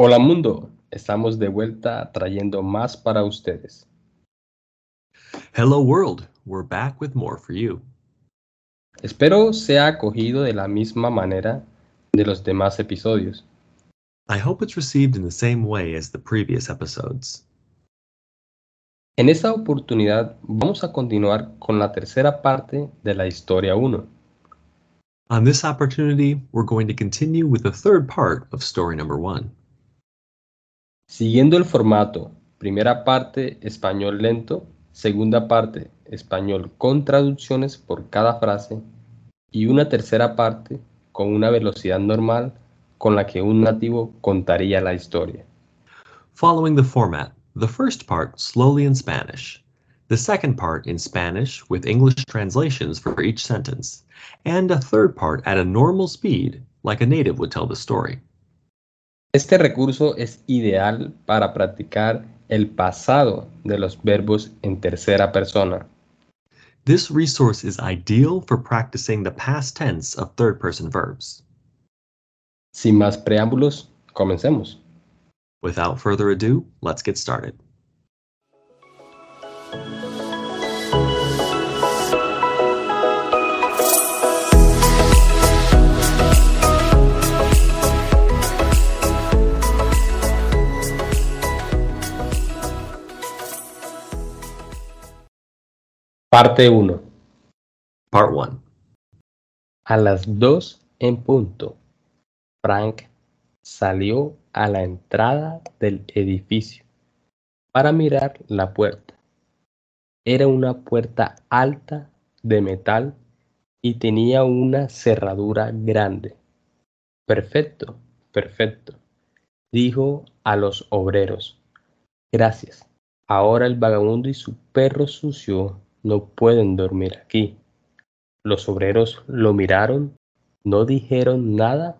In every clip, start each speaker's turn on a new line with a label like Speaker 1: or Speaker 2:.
Speaker 1: Hola mundo, estamos de vuelta trayendo más para ustedes.
Speaker 2: Hello world, we're back with more for you.
Speaker 1: Espero sea acogido de la misma manera de los demás episodios.
Speaker 2: I hope it's received in the same way as the previous episodes.
Speaker 1: En esta oportunidad vamos a continuar con la tercera parte de la historia 1.
Speaker 2: On this opportunity, we're going to continue with the third part of story number one.
Speaker 1: Siguiendo el formato, primera parte español lento, segunda parte español con traducciones por cada frase y una tercera parte con una velocidad normal con la que un nativo contaría la historia.
Speaker 2: Following the format, the first part slowly in Spanish, the second part in Spanish with English translations for each sentence, and a third part at a normal speed like a native would tell the story.
Speaker 1: Este recurso es ideal para practicar el pasado de los verbos en tercera persona.
Speaker 2: This resource is ideal for practicing the past tense of third person verbs.
Speaker 1: Sin más preámbulos, comencemos.
Speaker 2: Without further ado, let's get started.
Speaker 1: Parte 1.
Speaker 2: Part 1.
Speaker 1: A las 2 en punto, Frank salió a la entrada del edificio para mirar la puerta. Era una puerta alta de metal y tenía una cerradura grande. Perfecto, perfecto, dijo a los obreros. Gracias. Ahora el vagabundo y su perro sucio no pueden dormir aquí. Los obreros lo miraron, no dijeron nada,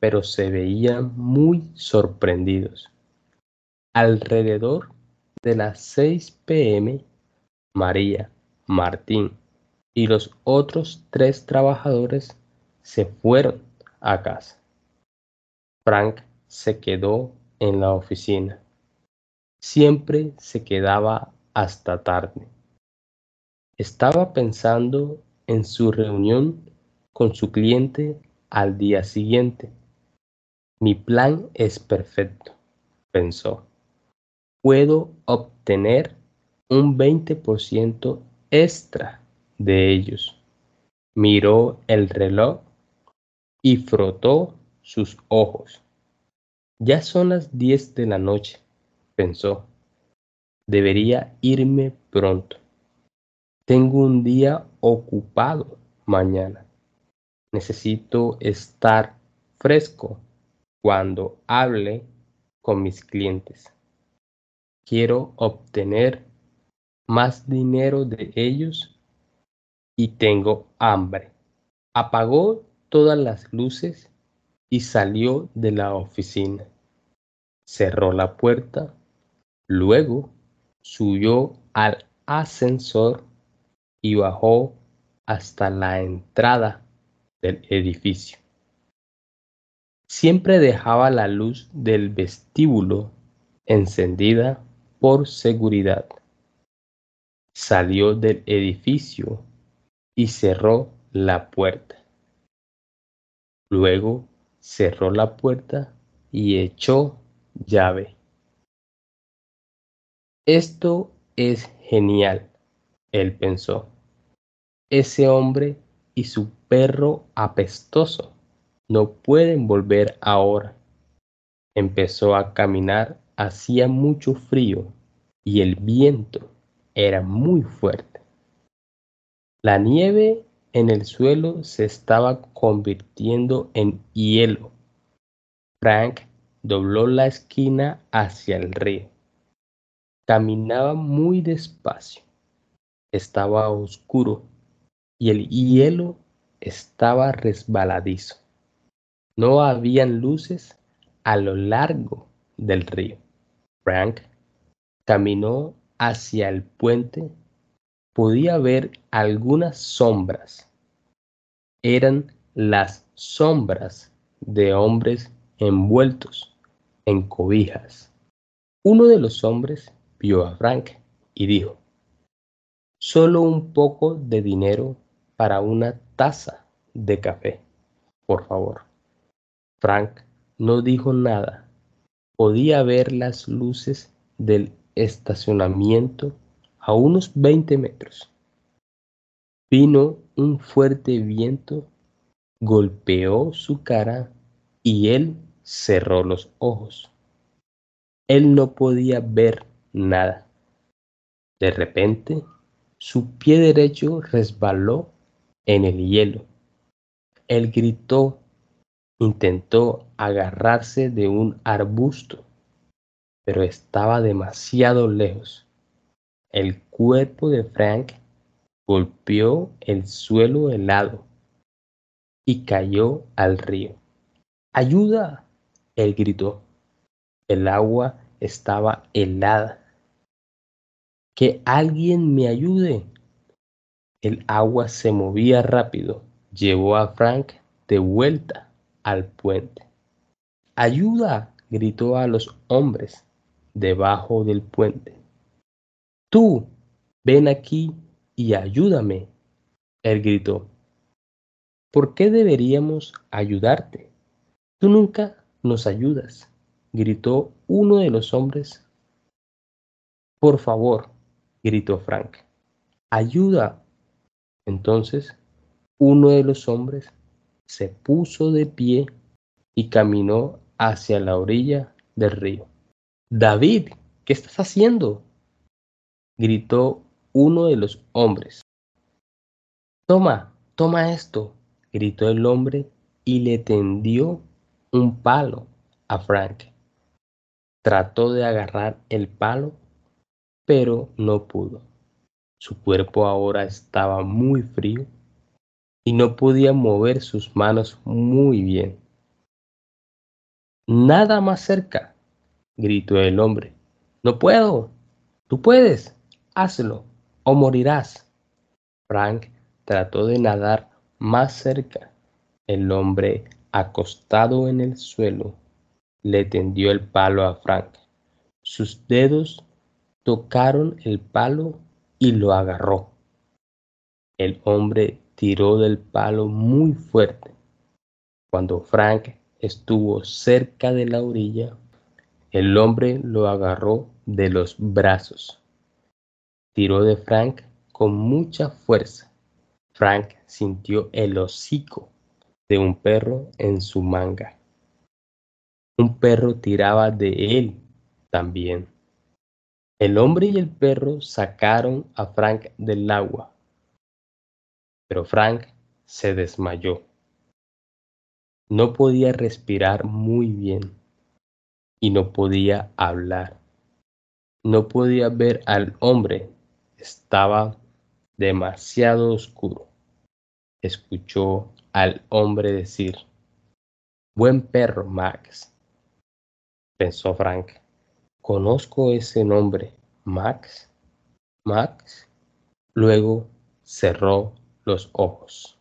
Speaker 1: pero se veían muy sorprendidos. Alrededor de las 6 pm, María, Martín y los otros tres trabajadores se fueron a casa. Frank se quedó en la oficina. Siempre se quedaba hasta tarde. Estaba pensando en su reunión con su cliente al día siguiente. Mi plan es perfecto, pensó. Puedo obtener un 20% extra de ellos. Miró el reloj y frotó sus ojos. Ya son las 10 de la noche, pensó. Debería irme pronto. Tengo un día ocupado mañana. Necesito estar fresco cuando hable con mis clientes. Quiero obtener más dinero de ellos y tengo hambre. Apagó todas las luces y salió de la oficina. Cerró la puerta, luego subió al ascensor y bajó hasta la entrada del edificio. Siempre dejaba la luz del vestíbulo encendida por seguridad. Salió del edificio y cerró la puerta. Luego cerró la puerta y echó llave. Esto es genial, él pensó ese hombre y su perro apestoso no pueden volver ahora. Empezó a caminar, hacía mucho frío y el viento era muy fuerte. La nieve en el suelo se estaba convirtiendo en hielo. Frank dobló la esquina hacia el río. Caminaba muy despacio. Estaba oscuro y el hielo estaba resbaladizo. No habían luces a lo largo del río. Frank caminó hacia el puente. Podía ver algunas sombras. Eran las sombras de hombres envueltos en cobijas. Uno de los hombres vio a Frank y dijo, solo un poco de dinero para una taza de café, por favor. Frank no dijo nada. Podía ver las luces del estacionamiento a unos 20 metros. Vino un fuerte viento, golpeó su cara y él cerró los ojos. Él no podía ver nada. De repente, su pie derecho resbaló en el hielo. Él gritó, intentó agarrarse de un arbusto, pero estaba demasiado lejos. El cuerpo de Frank golpeó el suelo helado y cayó al río. ¡Ayuda! Él gritó. El agua estaba helada. Que alguien me ayude. El agua se movía rápido. Llevó a Frank de vuelta al puente. ¡Ayuda! gritó a los hombres debajo del puente. Tú, ven aquí y ayúdame. Él gritó. ¿Por qué deberíamos ayudarte? Tú nunca nos ayudas, gritó uno de los hombres. Por favor, gritó Frank. Ayuda. Entonces, uno de los hombres se puso de pie y caminó hacia la orilla del río. David, ¿qué estás haciendo? gritó uno de los hombres. Toma, toma esto, gritó el hombre y le tendió un palo a Frank. Trató de agarrar el palo, pero no pudo. Su cuerpo ahora estaba muy frío y no podía mover sus manos muy bien. Nada más cerca, gritó el hombre. No puedo. Tú puedes. Hazlo o morirás. Frank trató de nadar más cerca. El hombre, acostado en el suelo, le tendió el palo a Frank. Sus dedos tocaron el palo y lo agarró. El hombre tiró del palo muy fuerte. Cuando Frank estuvo cerca de la orilla, el hombre lo agarró de los brazos. Tiró de Frank con mucha fuerza. Frank sintió el hocico de un perro en su manga. Un perro tiraba de él también. El hombre y el perro sacaron a Frank del agua, pero Frank se desmayó. No podía respirar muy bien y no podía hablar. No podía ver al hombre estaba demasiado oscuro. Escuchó al hombre decir, Buen perro, Max. Pensó Frank, conozco ese nombre, Max. Max. Luego cerró los ojos.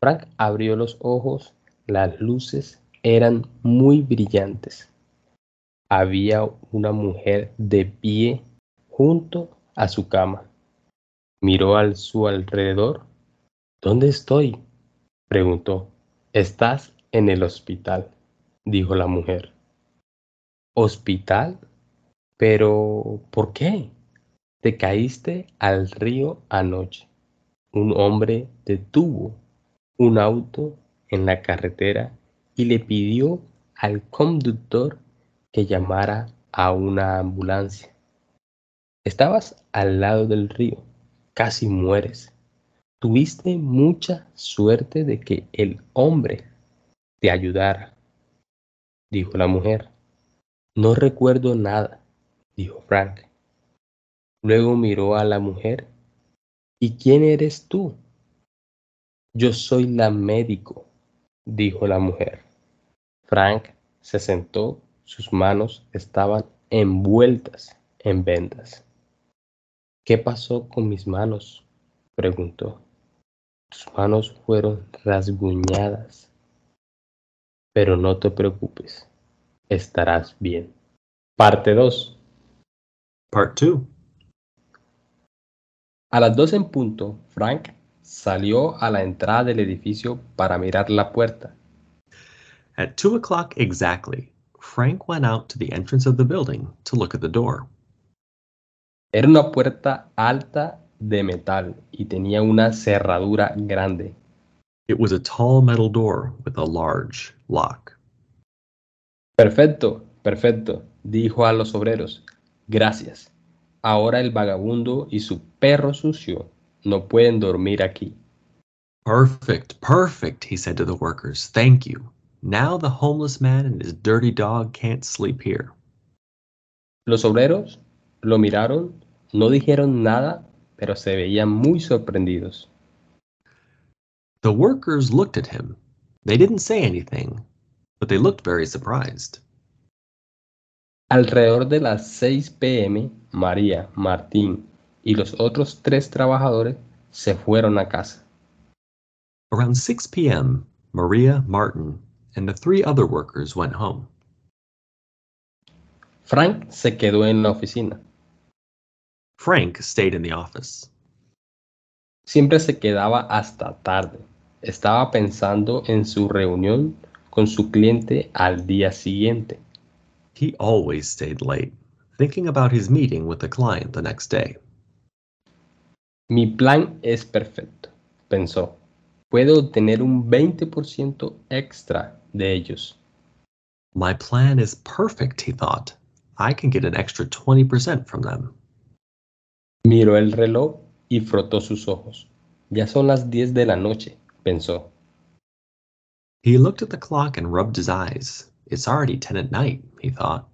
Speaker 1: Frank abrió los ojos, las luces eran muy brillantes. Había una mujer de pie junto a su cama. Miró a su alrededor. ¿Dónde estoy? preguntó. Estás en el hospital, dijo la mujer. ¿Hospital? Pero, ¿por qué? Te caíste al río anoche. Un hombre detuvo un auto en la carretera y le pidió al conductor que llamara a una ambulancia. Estabas al lado del río, casi mueres. Tuviste mucha suerte de que el hombre te ayudara, dijo la mujer. No recuerdo nada, dijo Frank. Luego miró a la mujer. ¿Y quién eres tú? Yo soy la médico, dijo la mujer. Frank se sentó, sus manos estaban envueltas en vendas. ¿Qué pasó con mis manos? preguntó. Tus manos fueron rasguñadas. Pero no te preocupes. estarás bien. Parte 2.
Speaker 2: Part 2.
Speaker 1: A las 12 en punto, Frank salió a la entrada del edificio para mirar la puerta.
Speaker 2: At 2 o'clock exactly, Frank went out to the entrance of the building to look at the door.
Speaker 1: Era una puerta alta de metal y tenía una cerradura grande.
Speaker 2: It was a tall metal door with a large lock.
Speaker 1: Perfecto, perfecto, dijo a los obreros. Gracias. Ahora el vagabundo y su perro sucio no pueden dormir aquí.
Speaker 2: Perfect, perfect, he said to the workers. Thank you. Now the homeless man and his dirty dog can't sleep here.
Speaker 1: Los obreros lo miraron, no dijeron nada, pero se veían muy sorprendidos.
Speaker 2: The workers looked at him. They didn't say anything, but they looked very surprised.
Speaker 1: Alrededor de las 6 pm, María, Martín y los otros tres trabajadores se fueron a casa.
Speaker 2: Around 6 p.m., Maria, Martin, and the three other workers went home.
Speaker 1: Frank se quedó en la oficina.
Speaker 2: Frank stayed in the office.
Speaker 1: Siempre se quedaba hasta tarde. Estaba pensando en su reunión con su cliente al día siguiente.
Speaker 2: He always stayed late, thinking about his meeting with the client the next day.
Speaker 1: Mi plan es perfecto, pensó. Puedo obtener un 20% extra de ellos.
Speaker 2: My plan is perfect, he thought. I can get an extra 20% from them.
Speaker 1: Miró el reloj y frotó sus ojos. Ya son las 10 de la noche, pensó.
Speaker 2: He looked at the clock and rubbed his eyes. It's already 10 at night, he thought.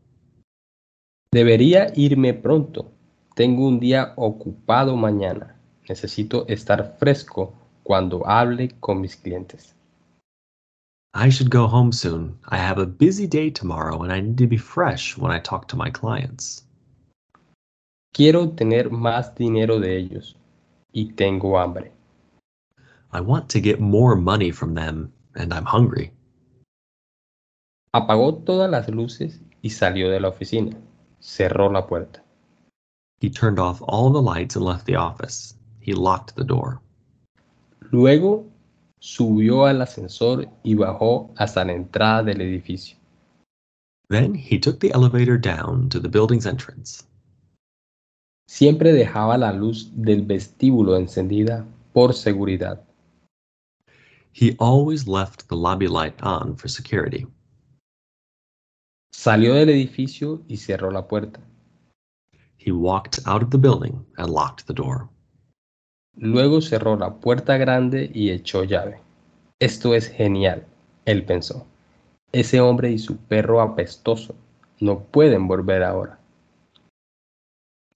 Speaker 1: Debería irme pronto. Tengo un día ocupado mañana. Necesito estar fresco cuando hable con mis clientes.
Speaker 2: I should go home soon. I have a busy day tomorrow and I need to be fresh when I talk to my clients.
Speaker 1: Quiero obtener más dinero de ellos y tengo hambre.
Speaker 2: I want to get more money from them and I'm hungry.
Speaker 1: Apagó todas las luces y salió de la oficina. Cerró la puerta.
Speaker 2: He turned off all the lights and left the office. He locked the door.
Speaker 1: Luego subió al ascensor y bajó hasta la entrada del edificio.
Speaker 2: Then he took the elevator down to the building's entrance.
Speaker 1: Siempre dejaba la luz del vestíbulo encendida por seguridad.
Speaker 2: He always left the lobby light on for security.
Speaker 1: Salió del edificio y cerró la puerta.
Speaker 2: He walked out of the building and locked the door.
Speaker 1: Luego cerró la puerta grande y echó llave. Esto es genial, él pensó. Ese hombre y su perro apestoso no pueden volver ahora.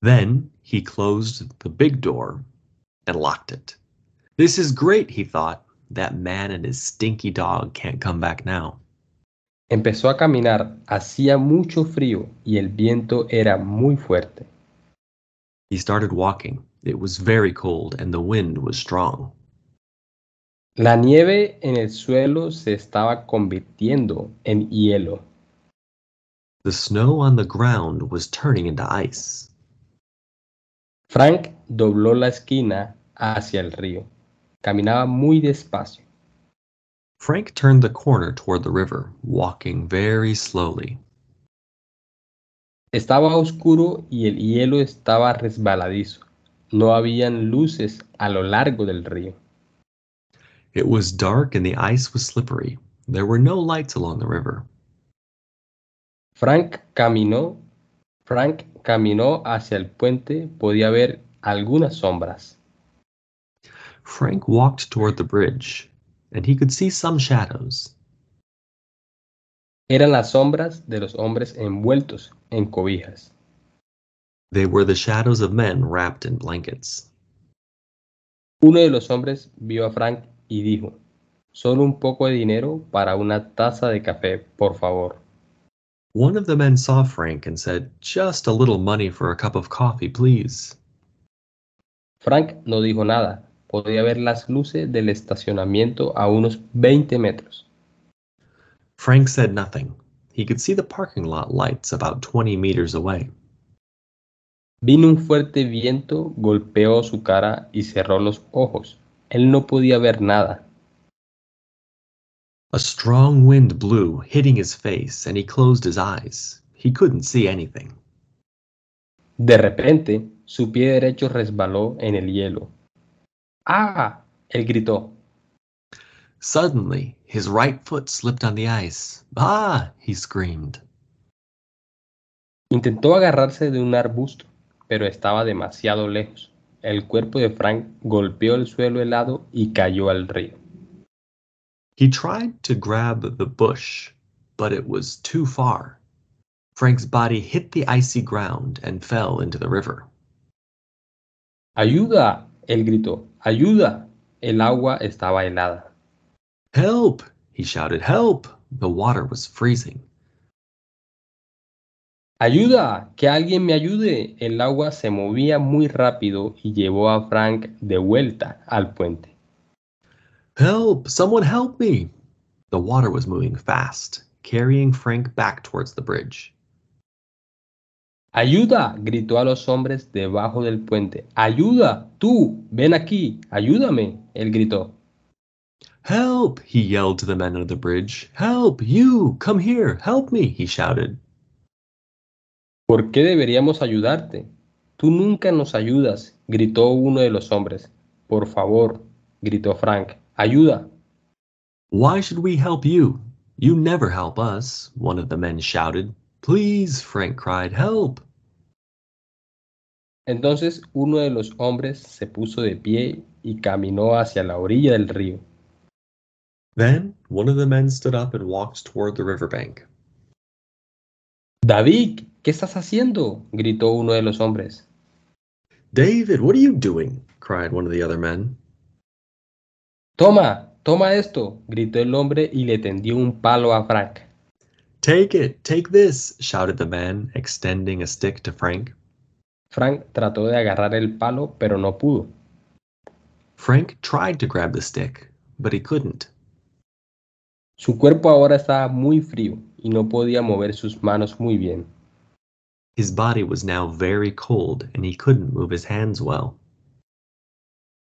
Speaker 2: Then he closed the big door and locked it. This is great, he thought. That man and his stinky dog can't come back now.
Speaker 1: Empezó a caminar, hacía mucho frío y el viento era muy fuerte.
Speaker 2: He started walking. It was very cold and the wind was strong.
Speaker 1: La nieve en el suelo se estaba convirtiendo en hielo.
Speaker 2: The snow on the ground was turning into ice.
Speaker 1: Frank dobló la esquina hacia el río. Caminaba muy despacio.
Speaker 2: Frank turned the corner toward the river, walking very slowly.
Speaker 1: Estaba oscuro y el hielo estaba resbaladizo. No habían luces a lo largo del río.
Speaker 2: It was dark and the ice was slippery. There were no lights along the river.
Speaker 1: Frank caminó, Frank caminó hacia el puente, podía ver algunas sombras.
Speaker 2: Frank walked toward the bridge, and he could see some shadows.
Speaker 1: Eran las sombras de los hombres envueltos en cobijas.
Speaker 2: They were the shadows of men wrapped in blankets.
Speaker 1: Uno de los hombres vio a Frank y dijo, solo un poco de dinero para una taza de café, por favor.
Speaker 2: One of the men saw Frank and said, Just a little money for a cup of coffee, please.
Speaker 1: Frank no dijo nada. Podía ver las luces del estacionamiento a unos 20 metros.
Speaker 2: Frank said nothing. he could see the parking lot lights about 20 meters away.
Speaker 1: Vino un fuerte viento, golpeó su cara y cerró los ojos. Él no podía ver nada.
Speaker 2: A strong wind blew, hitting his face, and he closed his eyes. He couldn't see anything.
Speaker 1: De repente, su pie derecho resbaló en el hielo. ¡Ah! Él gritó.
Speaker 2: Suddenly, his right foot slipped on the ice. Ah! he screamed.
Speaker 1: Intentó agarrarse de un arbusto, pero estaba demasiado lejos. El cuerpo de Frank golpeó el suelo helado y cayó al río.
Speaker 2: He tried to grab the bush, but it was too far. Frank's body hit the icy ground and fell into the river.
Speaker 1: ¡Ayuda! Él gritó. ¡Ayuda! El agua estaba helada.
Speaker 2: Help! he shouted. Help! The water was freezing.
Speaker 1: ¡Ayuda! ¡Que alguien me ayude! El agua se movía muy rápido y llevó a Frank de vuelta al puente.
Speaker 2: Help! Someone help me! The water was moving fast, carrying Frank back towards the bridge.
Speaker 1: ¡Ayuda! gritó a los hombres debajo del puente. ¡Ayuda! ¡Tú! ¡Ven aquí! ¡Ayúdame! Él gritó.
Speaker 2: Help! he yelled to the men under the bridge. Help! You! Come here! Help me! he shouted.
Speaker 1: ¿Por qué deberíamos ayudarte? Tú nunca nos ayudas, gritó uno de los hombres. Por favor, gritó Frank. Ayuda.
Speaker 2: Why should we help you? You never help us, one of the men shouted. Please, Frank cried, help.
Speaker 1: Entonces uno de los hombres se puso de pie y caminó hacia la orilla del río.
Speaker 2: Then one of the men stood up and walked toward the riverbank.
Speaker 1: David, ¿qué estás haciendo? gritó uno de los hombres.
Speaker 2: David, what are you doing? cried one of the other men.
Speaker 1: Toma, toma esto, gritó el hombre y le tendió un palo a Frank.
Speaker 2: Take it, take this, shouted the man, extending a stick to Frank.
Speaker 1: Frank trató de agarrar el palo, pero no pudo.
Speaker 2: Frank tried to grab the stick, but he couldn't.
Speaker 1: Su cuerpo ahora estaba muy frío y no podía mover sus manos muy bien.
Speaker 2: His body was now very cold and he couldn't move his hands well.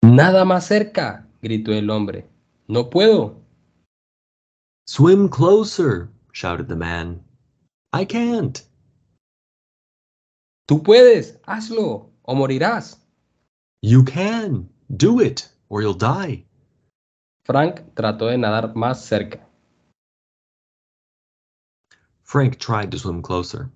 Speaker 1: Nada más cerca, gritó el hombre. No puedo.
Speaker 2: Swim closer, shouted the man. I can't.
Speaker 1: Tú puedes, hazlo, o morirás.
Speaker 2: You can. Do it, or you'll die.
Speaker 1: Frank trató de nadar más cerca.
Speaker 2: Frank tried to swim closer.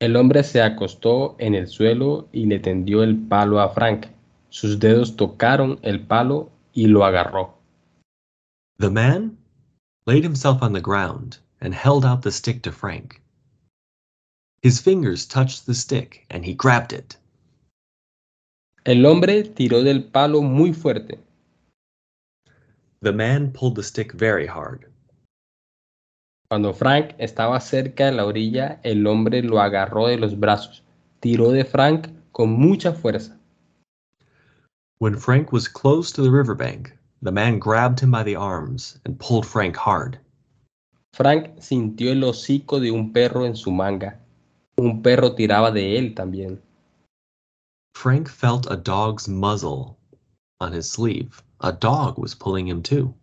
Speaker 1: El hombre se acostó en el suelo y le tendió el palo a Frank. Sus dedos tocaron el palo y lo agarró.
Speaker 2: The man laid himself on the ground and held out the stick to Frank. His fingers touched the stick and he grabbed it.
Speaker 1: El hombre tiró del palo muy fuerte.
Speaker 2: The man pulled the stick very hard.
Speaker 1: Cuando Frank estaba cerca de la orilla, el hombre lo agarró de los brazos. Tiró de Frank con mucha fuerza.
Speaker 2: When Frank was close to the riverbank, the man grabbed him by the arms and pulled Frank hard.
Speaker 1: Frank sintió el hocico de un perro en su manga. Un perro tiraba de él también.
Speaker 2: Frank felt a dog's muzzle on his sleeve. A dog was pulling him too.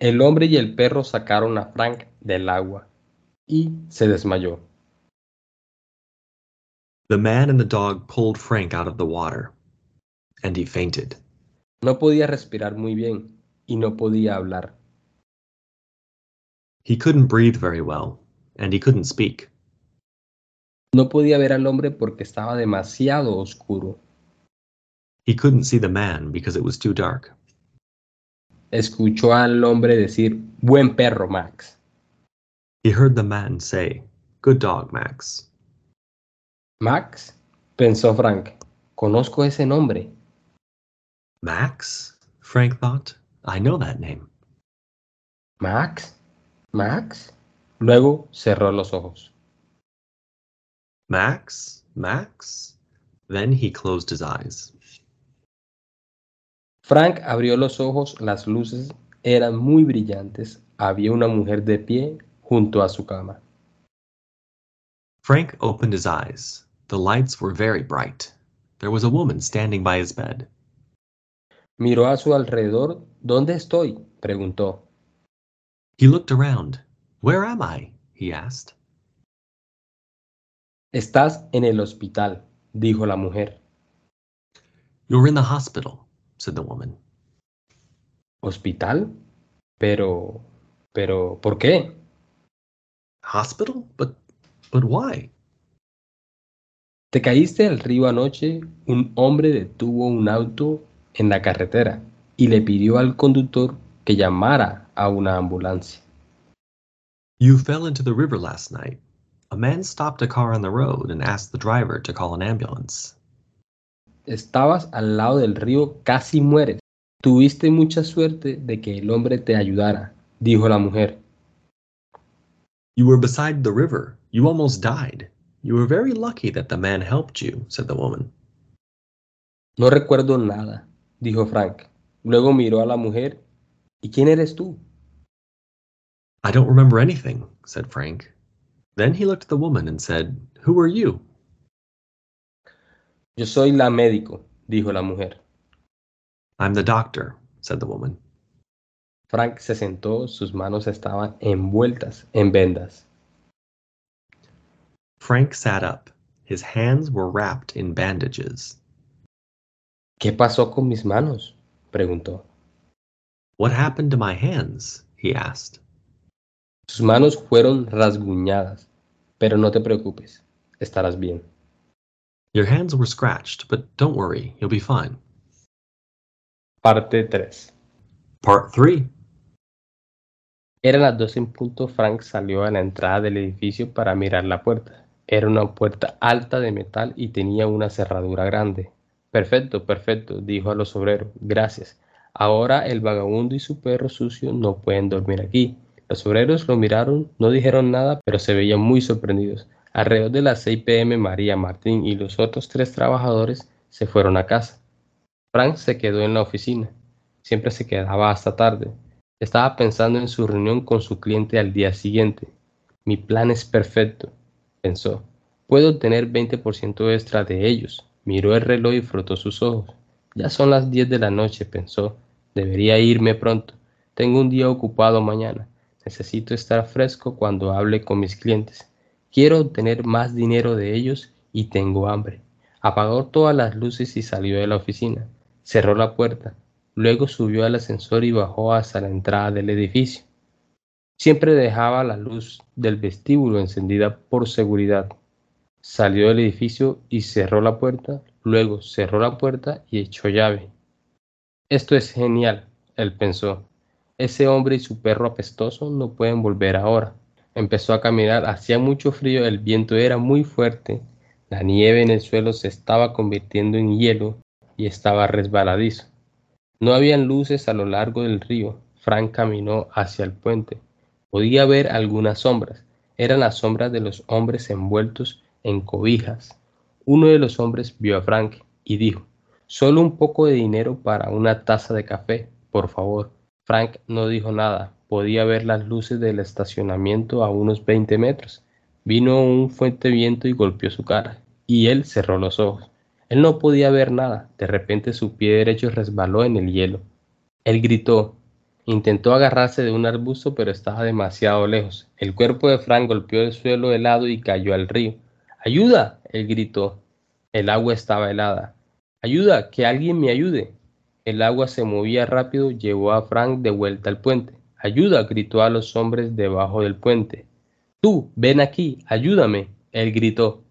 Speaker 1: El hombre y el perro sacaron a Frank del agua y se desmayó.
Speaker 2: The man and the dog pulled Frank out of the water, and he fainted.
Speaker 1: No podía respirar muy bien y no podía hablar.
Speaker 2: He couldn't breathe very well, and he couldn't speak.
Speaker 1: No podía ver al hombre porque estaba demasiado oscuro.
Speaker 2: He couldn't see the man because it was too dark.
Speaker 1: Escuchó al hombre decir, buen perro, Max.
Speaker 2: He heard the man say, Good dog, Max.
Speaker 1: Max, pensó Frank, conozco ese nombre.
Speaker 2: Max? Frank thought. I know that name.
Speaker 1: Max, Max. Luego cerró los ojos.
Speaker 2: Max? Max? Then he closed his eyes.
Speaker 1: Frank abrió los ojos, las luces eran muy brillantes, había una mujer de pie junto a su cama.
Speaker 2: Frank opened his eyes. The lights were very bright. There was a woman standing by his bed.
Speaker 1: Miró a su alrededor. ¿Dónde estoy? preguntó.
Speaker 2: He looked around. Where am I? he asked.
Speaker 1: Estás en el hospital, dijo la mujer.
Speaker 2: You're in the hospital, said the woman.
Speaker 1: ¿Hospital? Pero, pero, ¿por qué?
Speaker 2: Hospital? But but why?
Speaker 1: Te caíste al río anoche, un hombre detuvo un auto en la carretera y le pidió al conductor que llamara a una ambulancia.
Speaker 2: You fell into the river last night. A man stopped a car on the road and asked the driver to call an ambulance.
Speaker 1: Estabas al lado del río, casi mueres. Tuviste mucha suerte de que el hombre te ayudara, dijo la mujer.
Speaker 2: You were beside the river. You almost died. You were very lucky that the man helped you, said the woman.
Speaker 1: No recuerdo nada, dijo Frank. Luego miró a la mujer. ¿Y quién eres tú?
Speaker 2: I don't remember anything, said Frank. Then he looked at the woman and said, Who are you?
Speaker 1: Yo soy la médico, dijo la mujer.
Speaker 2: I'm the doctor, said the woman.
Speaker 1: Frank se sentó, sus manos estaban envueltas en vendas.
Speaker 2: Frank sat up. His hands were wrapped in bandages.
Speaker 1: ¿Qué pasó con mis manos? preguntó.
Speaker 2: What happened to my hands? he asked.
Speaker 1: Sus manos fueron rasguñadas, pero no te preocupes, estarás bien.
Speaker 2: Your hands were scratched, but don't worry, you'll be fine.
Speaker 1: Parte 3.
Speaker 2: Part 3.
Speaker 1: Eran las dos en punto. Frank salió a la entrada del edificio para mirar la puerta. Era una puerta alta de metal y tenía una cerradura grande. Perfecto, perfecto, dijo a los obreros. Gracias. Ahora el vagabundo y su perro sucio no pueden dormir aquí. Los obreros lo miraron, no dijeron nada, pero se veían muy sorprendidos. Alrededor de las 6 pm, María Martín y los otros tres trabajadores se fueron a casa. Frank se quedó en la oficina. Siempre se quedaba hasta tarde. Estaba pensando en su reunión con su cliente al día siguiente. Mi plan es perfecto, pensó. Puedo obtener 20% extra de ellos. Miró el reloj y frotó sus ojos. Ya son las 10 de la noche, pensó. Debería irme pronto. Tengo un día ocupado mañana. Necesito estar fresco cuando hable con mis clientes. Quiero obtener más dinero de ellos y tengo hambre. Apagó todas las luces y salió de la oficina. Cerró la puerta. Luego subió al ascensor y bajó hasta la entrada del edificio. Siempre dejaba la luz del vestíbulo encendida por seguridad. Salió del edificio y cerró la puerta. Luego cerró la puerta y echó llave. Esto es genial, él pensó. Ese hombre y su perro apestoso no pueden volver ahora. Empezó a caminar, hacía mucho frío, el viento era muy fuerte, la nieve en el suelo se estaba convirtiendo en hielo y estaba resbaladizo. No habían luces a lo largo del río. Frank caminó hacia el puente. Podía ver algunas sombras. Eran las sombras de los hombres envueltos en cobijas. Uno de los hombres vio a Frank y dijo, solo un poco de dinero para una taza de café, por favor. Frank no dijo nada. Podía ver las luces del estacionamiento a unos 20 metros. Vino un fuerte viento y golpeó su cara, y él cerró los ojos. Él no podía ver nada. De repente su pie derecho resbaló en el hielo. Él gritó. Intentó agarrarse de un arbusto, pero estaba demasiado lejos. El cuerpo de Frank golpeó el suelo helado y cayó al río. ¡Ayuda! Él gritó. El agua estaba helada. ¡Ayuda! ¡Que alguien me ayude! El agua se movía rápido, llevó a Frank de vuelta al puente. ¡Ayuda! gritó a los hombres debajo del puente. Tú, ven aquí, ayúdame. Él gritó.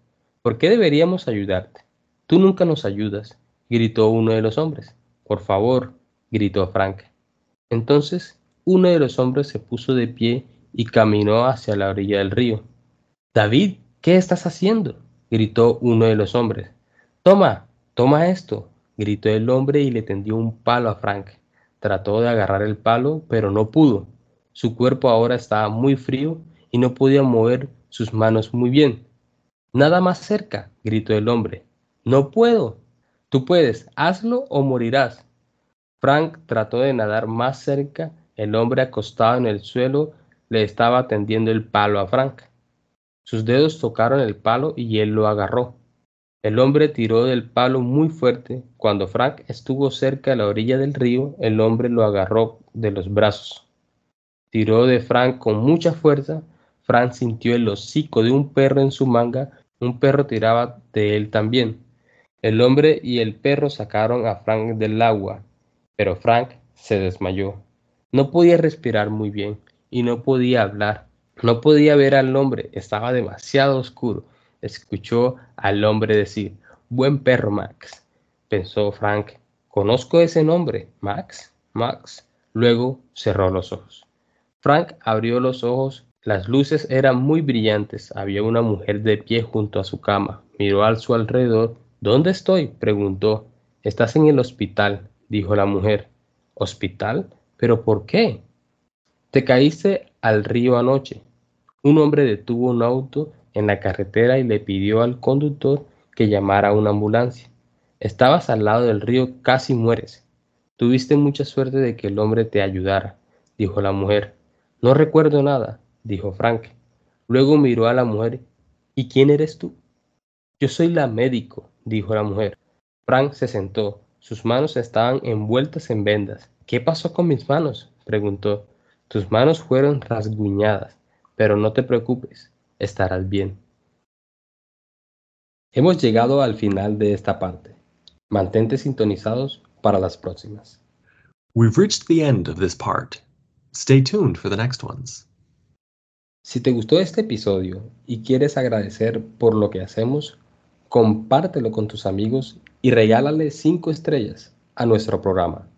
Speaker 1: ¿Por qué deberíamos ayudarte? Tú nunca nos ayudas, gritó uno de los hombres. Por favor, gritó Frank. Entonces uno de los hombres se puso de pie y caminó hacia la orilla del río. David, ¿qué estás haciendo? gritó uno de los hombres. Toma, toma esto, gritó el hombre y le tendió un palo a Frank. Trató de agarrar el palo, pero no pudo. Su cuerpo ahora estaba muy frío y no podía mover sus manos muy bien. Nada más cerca, gritó el hombre. No puedo. Tú puedes, hazlo o morirás. Frank trató de nadar más cerca. El hombre acostado en el suelo le estaba tendiendo el palo a Frank. Sus dedos tocaron el palo y él lo agarró. El hombre tiró del palo muy fuerte. Cuando Frank estuvo cerca de la orilla del río, el hombre lo agarró de los brazos. Tiró de Frank con mucha fuerza. Frank sintió el hocico de un perro en su manga. Un perro tiraba de él también. El hombre y el perro sacaron a Frank del agua, pero Frank se desmayó. No podía respirar muy bien y no podía hablar. No podía ver al hombre, estaba demasiado oscuro. Escuchó al hombre decir, buen perro, Max. Pensó Frank, conozco ese nombre, Max, Max. Luego cerró los ojos. Frank abrió los ojos, las luces eran muy brillantes, había una mujer de pie junto a su cama, miró a su alrededor. ¿Dónde estoy? preguntó. Estás en el hospital, dijo la mujer. ¿Hospital? ¿Pero por qué? Te caíste al río anoche. Un hombre detuvo un auto en la carretera y le pidió al conductor que llamara a una ambulancia. Estabas al lado del río, casi mueres. Tuviste mucha suerte de que el hombre te ayudara, dijo la mujer. No recuerdo nada, dijo Frank. Luego miró a la mujer. ¿Y quién eres tú? Yo soy la médico, dijo la mujer. Frank se sentó. Sus manos estaban envueltas en vendas. ¿Qué pasó con mis manos? preguntó. Tus manos fueron rasguñadas, pero no te preocupes, estarás bien. Hemos llegado al final de esta parte. Mantente sintonizados para las próximas.
Speaker 2: We've reached the end of this part. Stay tuned for the next ones.
Speaker 1: Si te gustó este episodio y quieres agradecer por lo que hacemos, compártelo con tus amigos y regálale 5 estrellas a nuestro programa.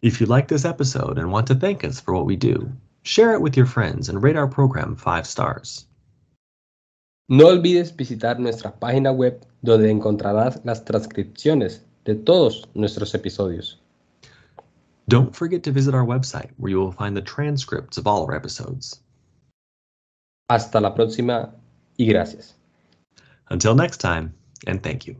Speaker 2: If you like this episode and want to thank us for what we do, share it with your friends and rate our program 5 stars.
Speaker 1: No olvides visitar nuestra página web donde encontrarás las transcripciones de todos nuestros episodios.
Speaker 2: Don't forget to visit our website where you will find the transcripts of all our episodes.
Speaker 1: Hasta la próxima y gracias.
Speaker 2: Until next time, and thank you.